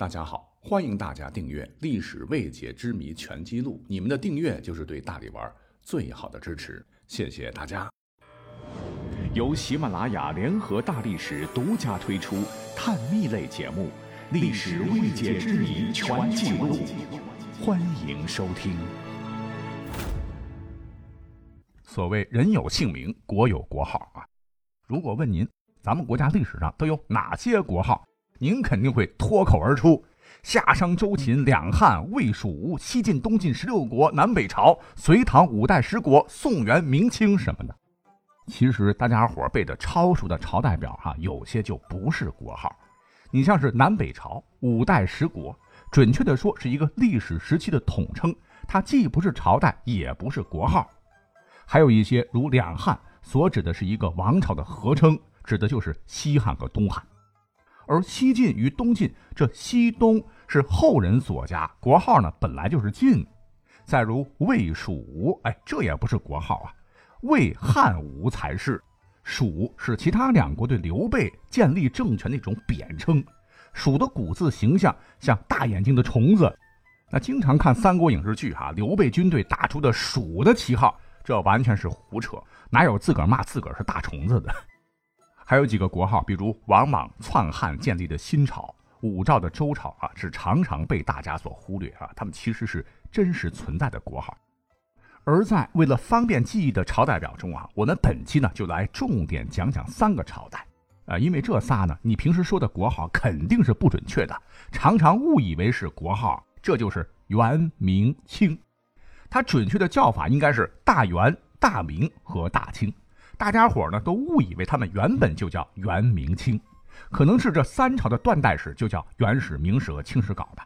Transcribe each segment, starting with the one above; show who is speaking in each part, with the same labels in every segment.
Speaker 1: 大家好，欢迎大家订阅《历史未解之谜全记录》，你们的订阅就是对大力丸最好的支持，谢谢大家。
Speaker 2: 由喜马拉雅联合大历史独家推出探秘类节目《历史未解之谜全记录》，欢迎收听。
Speaker 3: 所谓人有姓名，国有国号啊。如果问您，咱们国家历史上都有哪些国号？您肯定会脱口而出：夏商周秦两汉魏蜀吴西晋东晋十六国南北朝隋唐五代十国宋元明清什么的。其实大家伙背的超熟的朝代表哈，有些就不是国号。你像是南北朝五代十国，准确的说是一个历史时期的统称，它既不是朝代，也不是国号。还有一些如两汉，所指的是一个王朝的合称，指的就是西汉和东汉。而西晋与东晋，这西东是后人所加，国号呢本来就是晋。再如魏蜀吴，哎，这也不是国号啊，魏汉吴才是。蜀是其他两国对刘备建立政权的一种贬称。蜀的古字形象像大眼睛的虫子。那经常看三国影视剧哈，刘备军队打出的蜀的旗号，这完全是胡扯，哪有自个儿骂自个儿是大虫子的？还有几个国号，比如王莽篡汉建立的新朝、武曌的周朝啊，是常常被大家所忽略啊。他们其实是真实存在的国号。而在为了方便记忆的朝代表中啊，我们本期呢就来重点讲讲三个朝代啊，因为这仨呢，你平时说的国号肯定是不准确的，常常误以为是国号。这就是元、明、清，它准确的叫法应该是大元、大明和大清。大家伙呢都误以为他们原本就叫元明清，可能是这三朝的断代史就叫元史、明史和清史搞的。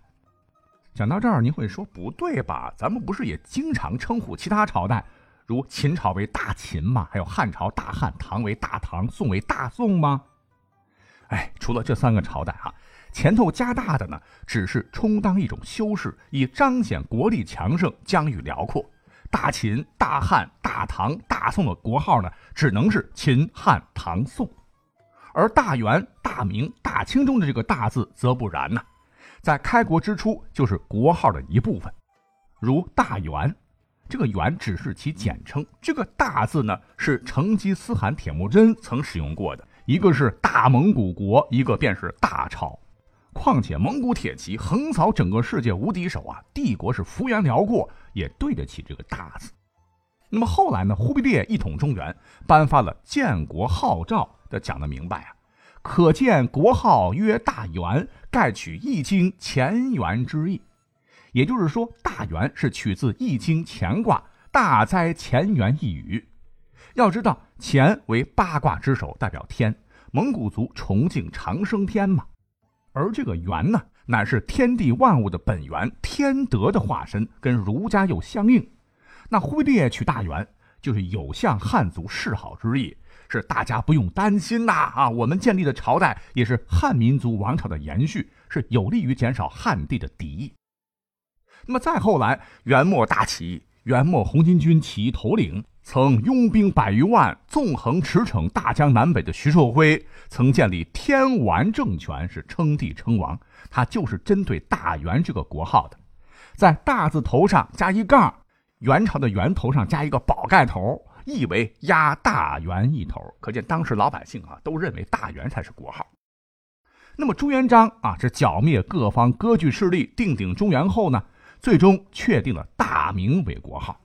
Speaker 3: 讲到这儿，您会说不对吧？咱们不是也经常称呼其他朝代，如秦朝为大秦吗？还有汉朝大汉，唐为大唐，宋为大宋吗？哎，除了这三个朝代啊，前头加大的呢，只是充当一种修饰，以彰显国力强盛、疆域辽阔。大秦、大汉、大唐、大宋的国号呢，只能是秦汉唐宋，而大元、大明、大清中的这个“大”字则不然呢，在开国之初就是国号的一部分，如大元，这个“元”只是其简称，这个“大”字呢是成吉思汗铁木真曾使用过的，一个是大蒙古国，一个便是大朝。况且蒙古铁骑横扫整个世界无敌手啊，帝国是幅员辽阔，也对得起这个大字。那么后来呢，忽必烈一统中原，颁发了建国号诏的，讲的明白啊，可见国号曰大元，盖取易经乾元之意。也就是说，大元是取自易经乾卦大哉乾元一语。要知道，乾为八卦之首，代表天，蒙古族崇敬长生天嘛。而这个元呢，乃是天地万物的本源，天德的化身，跟儒家又相应。那忽必烈取大元，就是有向汉族示好之意，是大家不用担心呐啊！我们建立的朝代也是汉民族王朝的延续，是有利于减少汉地的敌意。那么再后来，元末大起义，元末红巾军起义头领。曾拥兵百余万，纵横驰骋大江南北的徐寿辉，曾建立天完政权，是称帝称王。他就是针对大元这个国号的，在大字头上加一杠，元朝的元头上加一个宝盖头，意为压大元一头。可见当时老百姓啊，都认为大元才是国号。那么朱元璋啊，是剿灭各方割据势力，定鼎中原后呢，最终确定了大明为国号。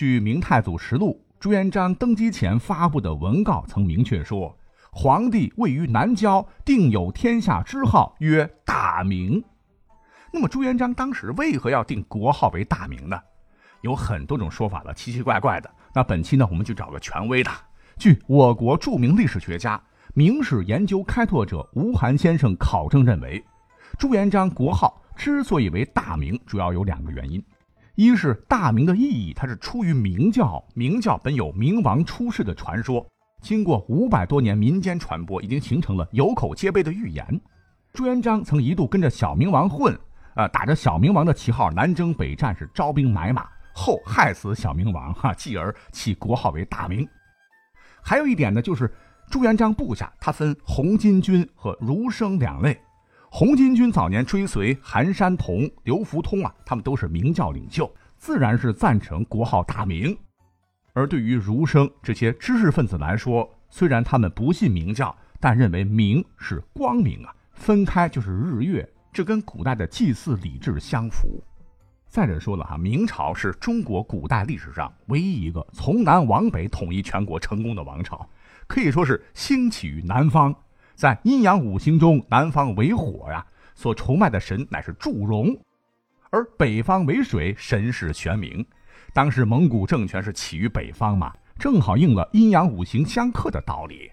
Speaker 3: 据《明太祖实录》，朱元璋登基前发布的文告曾明确说：“皇帝位于南郊，定有天下之号，曰大明。”那么朱元璋当时为何要定国号为大明呢？有很多种说法了，奇奇怪怪的。那本期呢，我们就找个权威的。据我国著名历史学家、明史研究开拓者吴晗先生考证认为，朱元璋国号之所以为大明，主要有两个原因。一是大明的意义，它是出于明教，明教本有明王出世的传说，经过五百多年民间传播，已经形成了有口皆碑的预言。朱元璋曾一度跟着小明王混，啊，打着小明王的旗号南征北战，是招兵买马，后害死小明王，哈，继而起国号为大明。还有一点呢，就是朱元璋部下他分红巾军和儒生两类，红巾军早年追随韩山童、刘福通啊，他们都是明教领袖，自然是赞成国号大明。而对于儒生这些知识分子来说，虽然他们不信明教，但认为明是光明啊，分开就是日月，这跟古代的祭祀礼制相符。再者说了哈，明朝是中国古代历史上唯一一个从南往北统一全国成功的王朝，可以说是兴起于南方。在阴阳五行中，南方为火呀，所崇拜的神乃是祝融；而北方为水，神是玄冥。当时蒙古政权是起于北方嘛，正好应了阴阳五行相克的道理。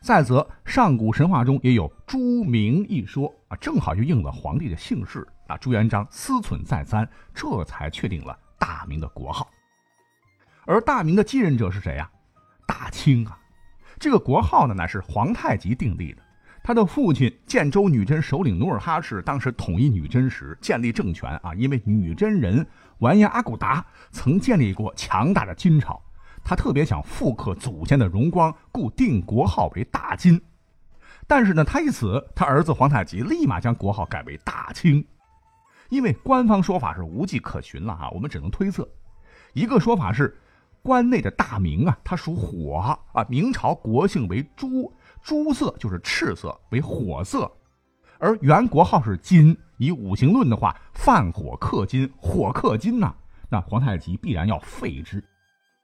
Speaker 3: 再则，上古神话中也有朱明一说啊，正好就应了皇帝的姓氏啊。朱元璋思忖再三，这才确定了大明的国号。而大明的继任者是谁呀？大清啊。这个国号呢，乃是皇太极订立的。他的父亲建州女真首领努尔哈赤当时统一女真时建立政权啊，因为女真人完颜阿骨达曾建立过强大的金朝，他特别想复刻祖先的荣光，故定国号为大金。但是呢，他一死，他儿子皇太极立马将国号改为大清。因为官方说法是无迹可寻了哈，我们只能推测，一个说法是。关内的大明啊，它属火啊。明朝国姓为朱，朱色就是赤色，为火色。而元国号是金，以五行论的话，犯火克金，火克金呐，那皇太极必然要废之。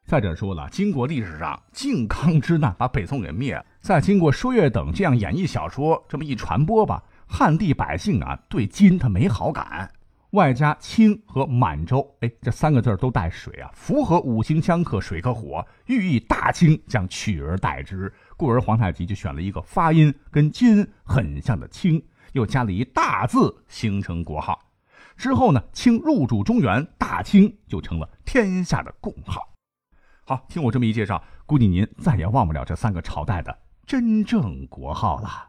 Speaker 3: 再者说了，金国历史上靖康之难把北宋给灭了，再经过说岳等这样演绎小说这么一传播吧，汉地百姓啊对金他没好感。外加清和满洲，哎，这三个字都带水啊，符合五行相克，水克火，寓意大清将取而代之。故而皇太极就选了一个发音跟金很像的清，又加了一大字，形成国号。之后呢，清入主中原，大清就成了天下的共号。好，听我这么一介绍，估计您再也忘不了这三个朝代的真正国号了。